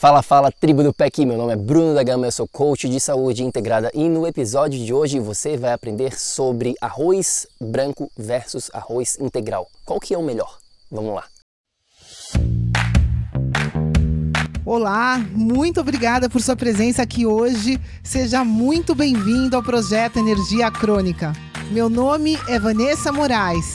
Fala, fala, tribo do PEC, meu nome é Bruno da Gama, eu sou coach de saúde integrada e no episódio de hoje você vai aprender sobre arroz branco versus arroz integral. Qual que é o melhor? Vamos lá. Olá, muito obrigada por sua presença aqui hoje. Seja muito bem-vindo ao projeto Energia Crônica. Meu nome é Vanessa Moraes.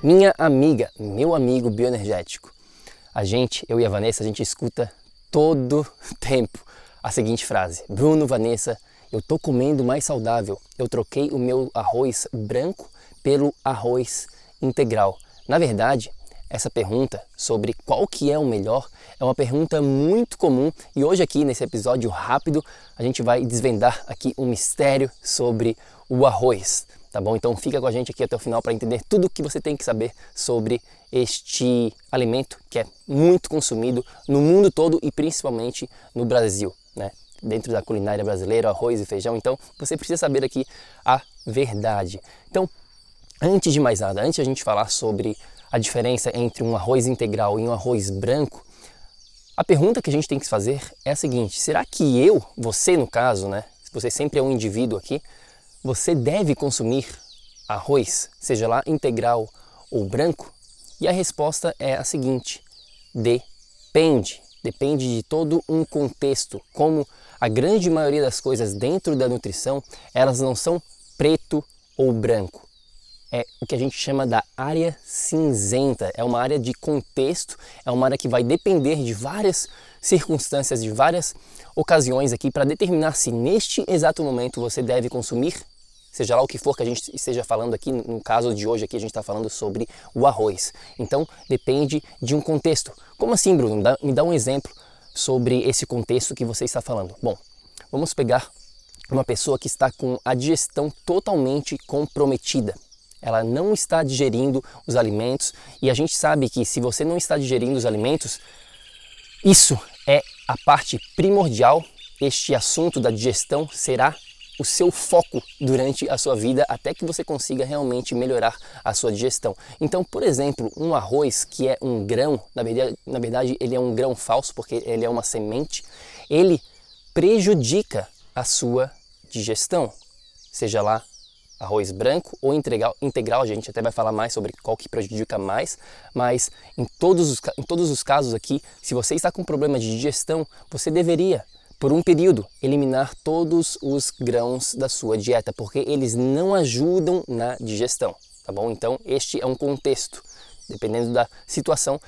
Minha amiga, meu amigo bioenergético. A gente, eu e a Vanessa, a gente escuta todo tempo a seguinte frase: Bruno, Vanessa, eu tô comendo mais saudável. Eu troquei o meu arroz branco pelo arroz integral. Na verdade, essa pergunta sobre qual que é o melhor é uma pergunta muito comum e hoje aqui nesse episódio rápido a gente vai desvendar aqui um mistério sobre o arroz tá bom? Então fica com a gente aqui até o final para entender tudo o que você tem que saber sobre este alimento que é muito consumido no mundo todo e principalmente no Brasil, né? Dentro da culinária brasileira, arroz e feijão. Então você precisa saber aqui a verdade. Então, antes de mais nada, antes de a gente falar sobre a diferença entre um arroz integral e um arroz branco, a pergunta que a gente tem que fazer é a seguinte: será que eu, você no caso, né? Você sempre é um indivíduo aqui, você deve consumir arroz, seja lá integral ou branco? E a resposta é a seguinte: depende. Depende de todo um contexto. Como a grande maioria das coisas dentro da nutrição, elas não são preto ou branco. É o que a gente chama da área cinzenta. É uma área de contexto, é uma área que vai depender de várias circunstâncias, de várias ocasiões aqui para determinar se neste exato momento você deve consumir, seja lá o que for que a gente esteja falando aqui, no caso de hoje aqui a gente está falando sobre o arroz. Então depende de um contexto. Como assim, Bruno? Me dá, me dá um exemplo sobre esse contexto que você está falando. Bom, vamos pegar uma pessoa que está com a digestão totalmente comprometida. Ela não está digerindo os alimentos e a gente sabe que se você não está digerindo os alimentos, isso é a parte primordial. Este assunto da digestão será o seu foco durante a sua vida até que você consiga realmente melhorar a sua digestão. Então, por exemplo, um arroz que é um grão, na verdade, na verdade ele é um grão falso porque ele é uma semente, ele prejudica a sua digestão. Seja lá arroz branco ou integral, integral, a gente até vai falar mais sobre qual que prejudica mais, mas em todos, os, em todos os casos aqui, se você está com problema de digestão, você deveria, por um período, eliminar todos os grãos da sua dieta, porque eles não ajudam na digestão, tá bom? Então, este é um contexto, dependendo da situação,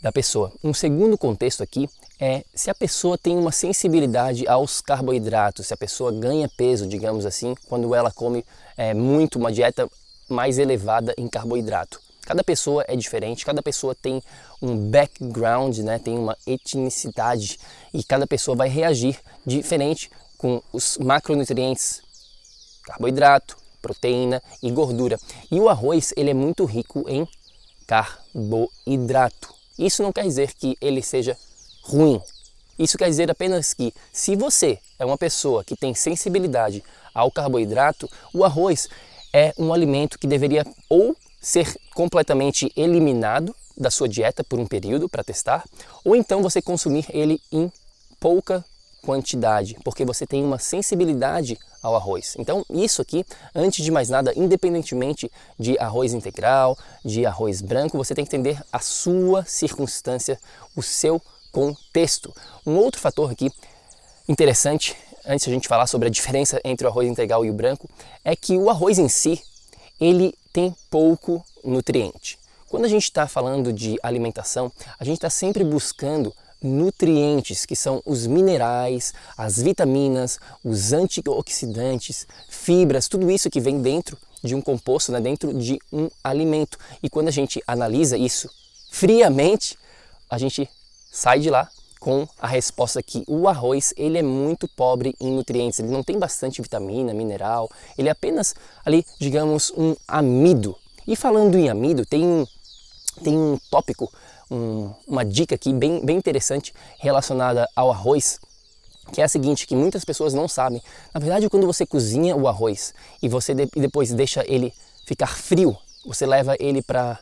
da pessoa. Um segundo contexto aqui é se a pessoa tem uma sensibilidade aos carboidratos, se a pessoa ganha peso, digamos assim, quando ela come é, muito uma dieta mais elevada em carboidrato. Cada pessoa é diferente, cada pessoa tem um background, né, tem uma etnicidade e cada pessoa vai reagir diferente com os macronutrientes, carboidrato, proteína e gordura. E o arroz ele é muito rico em carboidrato. Isso não quer dizer que ele seja ruim. Isso quer dizer apenas que, se você é uma pessoa que tem sensibilidade ao carboidrato, o arroz é um alimento que deveria ou ser completamente eliminado da sua dieta por um período para testar, ou então você consumir ele em pouca quantidade, porque você tem uma sensibilidade ao arroz. Então, isso aqui, antes de mais nada, independentemente de arroz integral, de arroz branco, você tem que entender a sua circunstância, o seu contexto. Um outro fator aqui interessante, antes a gente falar sobre a diferença entre o arroz integral e o branco, é que o arroz em si, ele tem pouco nutriente. Quando a gente está falando de alimentação, a gente está sempre buscando nutrientes, que são os minerais, as vitaminas, os antioxidantes, fibras, tudo isso que vem dentro de um composto, né, dentro de um alimento. E quando a gente analisa isso friamente, a gente sai de lá com a resposta que o arroz ele é muito pobre em nutrientes, ele não tem bastante vitamina, mineral, ele é apenas ali, digamos, um amido. E falando em amido, tem um, tem um tópico um, uma dica aqui bem, bem interessante relacionada ao arroz, que é a seguinte, que muitas pessoas não sabem. Na verdade, quando você cozinha o arroz e você de, depois deixa ele ficar frio, você leva ele para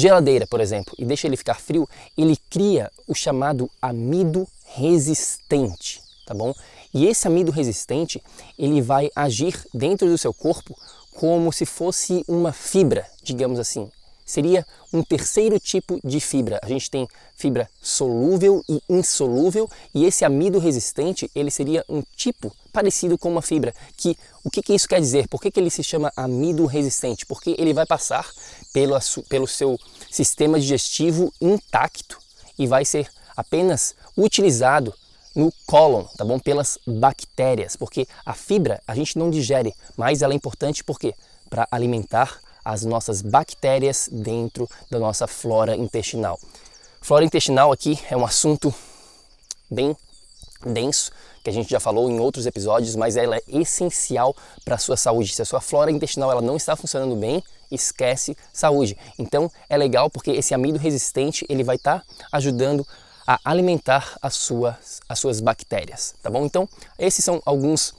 geladeira, por exemplo, e deixa ele ficar frio, ele cria o chamado amido resistente, tá bom? E esse amido resistente, ele vai agir dentro do seu corpo como se fosse uma fibra, digamos assim seria um terceiro tipo de fibra. A gente tem fibra solúvel e insolúvel e esse amido resistente ele seria um tipo parecido com uma fibra. Que o que, que isso quer dizer? Por que, que ele se chama amido resistente? Porque ele vai passar pelo, seu sistema digestivo intacto e vai ser apenas utilizado no cólon, tá bom? Pelas bactérias, porque a fibra a gente não digere, mas ela é importante porque para alimentar as nossas bactérias dentro da nossa flora intestinal. Flora intestinal aqui é um assunto bem denso, que a gente já falou em outros episódios, mas ela é essencial para a sua saúde. Se a sua flora intestinal ela não está funcionando bem, esquece saúde. Então é legal porque esse amido resistente ele vai estar tá ajudando a alimentar as suas, as suas bactérias, tá bom? Então esses são alguns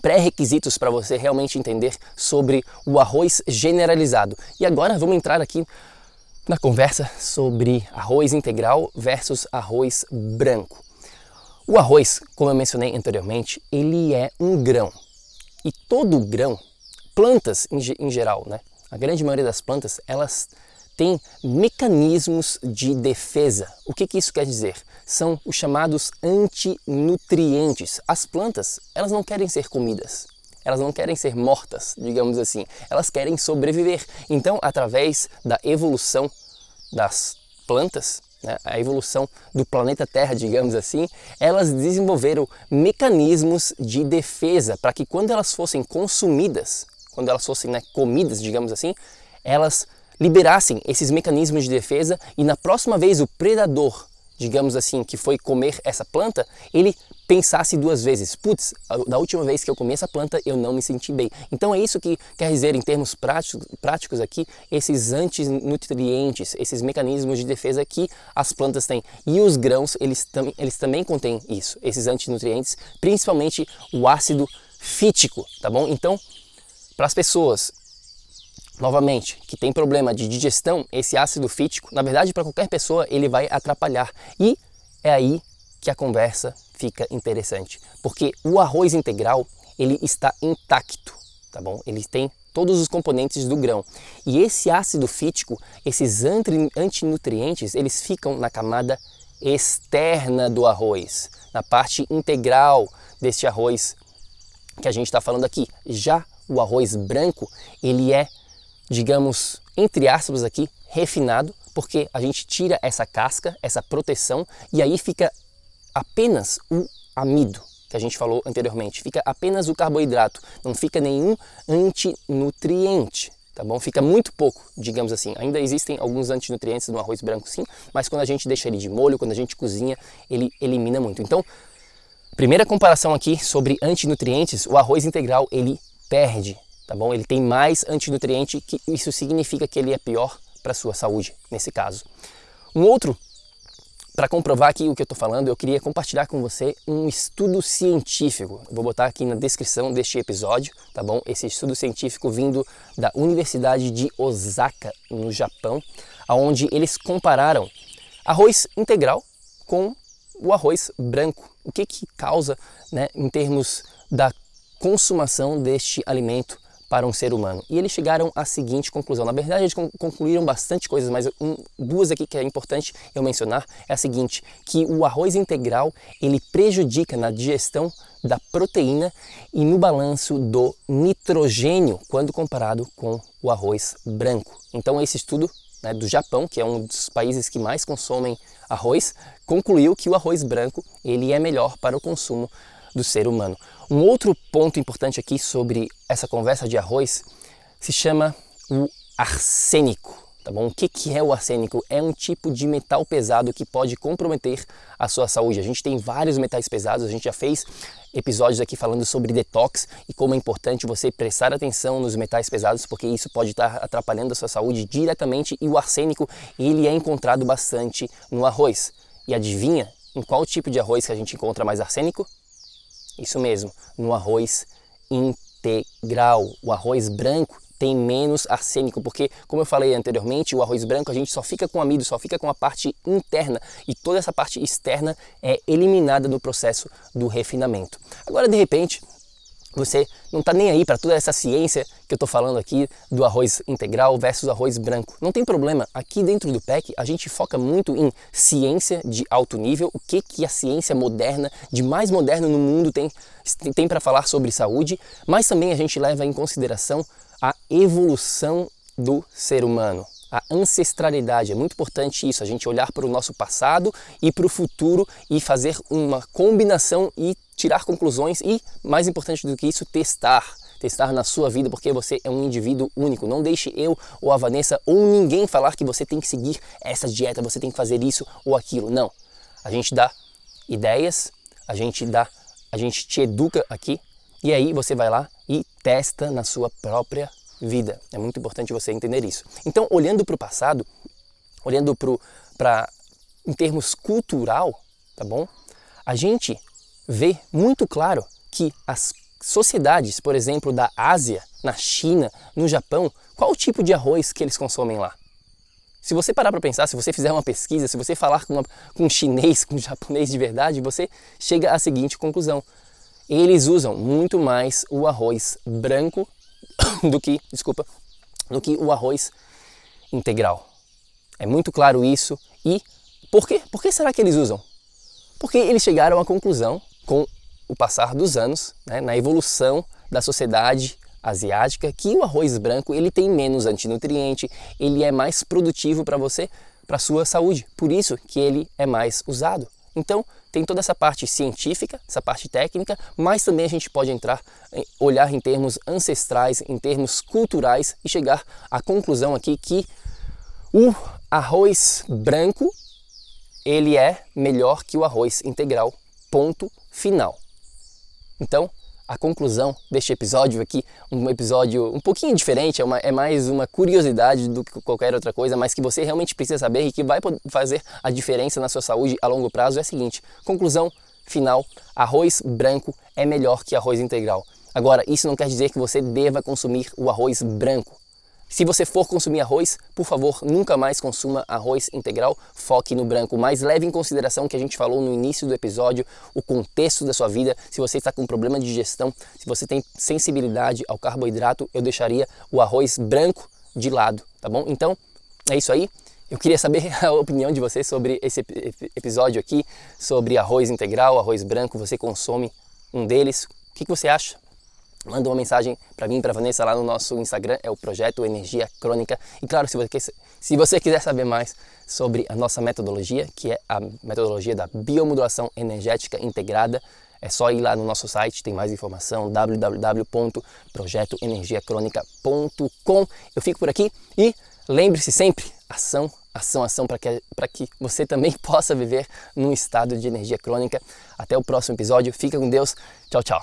pré-requisitos para você realmente entender sobre o arroz generalizado. E agora vamos entrar aqui na conversa sobre arroz integral versus arroz branco. O arroz, como eu mencionei anteriormente, ele é um grão. E todo grão, plantas em, em geral, né? A grande maioria das plantas, elas têm mecanismos de defesa. O que, que isso quer dizer? são os chamados antinutrientes. As plantas, elas não querem ser comidas. Elas não querem ser mortas, digamos assim. Elas querem sobreviver. Então, através da evolução das plantas, né, a evolução do planeta Terra, digamos assim, elas desenvolveram mecanismos de defesa para que quando elas fossem consumidas, quando elas fossem né, comidas, digamos assim, elas liberassem esses mecanismos de defesa e na próxima vez o predador digamos assim, que foi comer essa planta, ele pensasse duas vezes. Putz, da última vez que eu comi essa planta eu não me senti bem. Então é isso que quer dizer em termos práticos, práticos aqui, esses antinutrientes, esses mecanismos de defesa que as plantas têm. E os grãos, eles, tam, eles também contêm isso, esses antinutrientes, principalmente o ácido fítico, tá bom? Então, para as pessoas novamente, que tem problema de digestão, esse ácido fítico, na verdade, para qualquer pessoa, ele vai atrapalhar. E é aí que a conversa fica interessante, porque o arroz integral, ele está intacto, tá bom? Ele tem todos os componentes do grão. E esse ácido fítico, esses antinutrientes, eles ficam na camada externa do arroz, na parte integral deste arroz que a gente está falando aqui. Já o arroz branco, ele é digamos, entre aspas aqui, refinado, porque a gente tira essa casca, essa proteção, e aí fica apenas o amido que a gente falou anteriormente, fica apenas o carboidrato, não fica nenhum antinutriente, tá bom? Fica muito pouco, digamos assim. Ainda existem alguns antinutrientes no arroz branco sim, mas quando a gente deixa ele de molho, quando a gente cozinha, ele elimina muito. Então, primeira comparação aqui sobre antinutrientes, o arroz integral ele perde tá bom? Ele tem mais antinutriente, que isso significa que ele é pior para sua saúde, nesse caso. Um outro, para comprovar aqui o que eu estou falando, eu queria compartilhar com você um estudo científico. Eu vou botar aqui na descrição deste episódio, tá bom? Esse estudo científico vindo da Universidade de Osaka, no Japão, onde eles compararam arroz integral com o arroz branco. O que, que causa né, em termos da consumação deste alimento para um ser humano. E eles chegaram à seguinte conclusão. Na verdade, eles concluíram bastante coisas, mas um, duas aqui que é importante eu mencionar é a seguinte, que o arroz integral, ele prejudica na digestão da proteína e no balanço do nitrogênio quando comparado com o arroz branco. Então, esse estudo né, do Japão, que é um dos países que mais consomem arroz, concluiu que o arroz branco ele é melhor para o consumo do ser humano. Um outro ponto importante aqui sobre essa conversa de arroz se chama o arsênico. Tá bom? O que, que é o arsênico? É um tipo de metal pesado que pode comprometer a sua saúde. A gente tem vários metais pesados, a gente já fez episódios aqui falando sobre detox e como é importante você prestar atenção nos metais pesados, porque isso pode estar atrapalhando a sua saúde diretamente e o arsênico ele é encontrado bastante no arroz. E adivinha em qual tipo de arroz que a gente encontra mais arsênico? Isso mesmo, no arroz integral. O arroz branco tem menos arsênico, porque, como eu falei anteriormente, o arroz branco a gente só fica com amido, só fica com a parte interna e toda essa parte externa é eliminada no processo do refinamento. Agora, de repente, você não está nem aí para toda essa ciência que eu estou falando aqui do arroz integral versus arroz branco. Não tem problema. Aqui dentro do PEC a gente foca muito em ciência de alto nível, o que, que a ciência moderna, de mais moderno no mundo tem, tem para falar sobre saúde, mas também a gente leva em consideração a evolução do ser humano a ancestralidade. É muito importante isso, a gente olhar para o nosso passado e para o futuro e fazer uma combinação e tirar conclusões e, mais importante do que isso, testar. Testar na sua vida, porque você é um indivíduo único. Não deixe eu ou a Vanessa ou ninguém falar que você tem que seguir essa dieta, você tem que fazer isso ou aquilo. Não. A gente dá ideias, a gente dá, a gente te educa aqui e aí você vai lá e testa na sua própria vida. É muito importante você entender isso. Então, olhando para o passado, olhando para em termos cultural, tá bom? A gente vê muito claro que as sociedades, por exemplo, da Ásia, na China, no Japão, qual o tipo de arroz que eles consomem lá? Se você parar para pensar, se você fizer uma pesquisa, se você falar com, uma, com um chinês, com um japonês de verdade, você chega à seguinte conclusão. Eles usam muito mais o arroz branco do que, desculpa, do que o arroz integral. É muito claro isso. E por quê? Por que será que eles usam? Porque eles chegaram à conclusão, com o passar dos anos, né, na evolução da sociedade asiática, que o arroz branco ele tem menos antinutriente, ele é mais produtivo para você, para sua saúde. Por isso que ele é mais usado. Então, tem toda essa parte científica, essa parte técnica, mas também a gente pode entrar, olhar em termos ancestrais, em termos culturais e chegar à conclusão aqui que o arroz branco ele é melhor que o arroz integral. Ponto final. Então, a conclusão deste episódio aqui, um episódio um pouquinho diferente, é, uma, é, mais uma curiosidade do que qualquer outra coisa, mas que você realmente precisa saber e que vai fazer a diferença na sua saúde a longo prazo é a seguinte: conclusão final, arroz branco é melhor que arroz integral. Agora, isso não quer dizer que você deva consumir o arroz branco. Se você for consumir arroz, por favor, nunca mais consuma arroz integral, foque no branco, mas leve em consideração que a gente falou no início do episódio, o contexto da sua vida. Se você está com problema de digestão, se você tem sensibilidade ao carboidrato, eu deixaria o arroz branco de lado, tá bom? Então, é isso aí. Eu queria saber a opinião de vocês sobre esse episódio aqui, sobre arroz integral, arroz branco. Você consome um deles? O que você acha? Manda uma mensagem para mim, para Vanessa lá no nosso Instagram, é o projeto Energia Crônica. E claro, se você, se você quiser saber mais sobre a nossa metodologia, que é a metodologia da biomodulação energética integrada, é só ir lá no nosso site, tem mais informação, www.projetoenergiacronica.com. Eu fico por aqui e lembre-se sempre, ação, ação, ação, para que, que você também possa viver num estado de energia crônica. Até o próximo episódio, fica com Deus, tchau, tchau.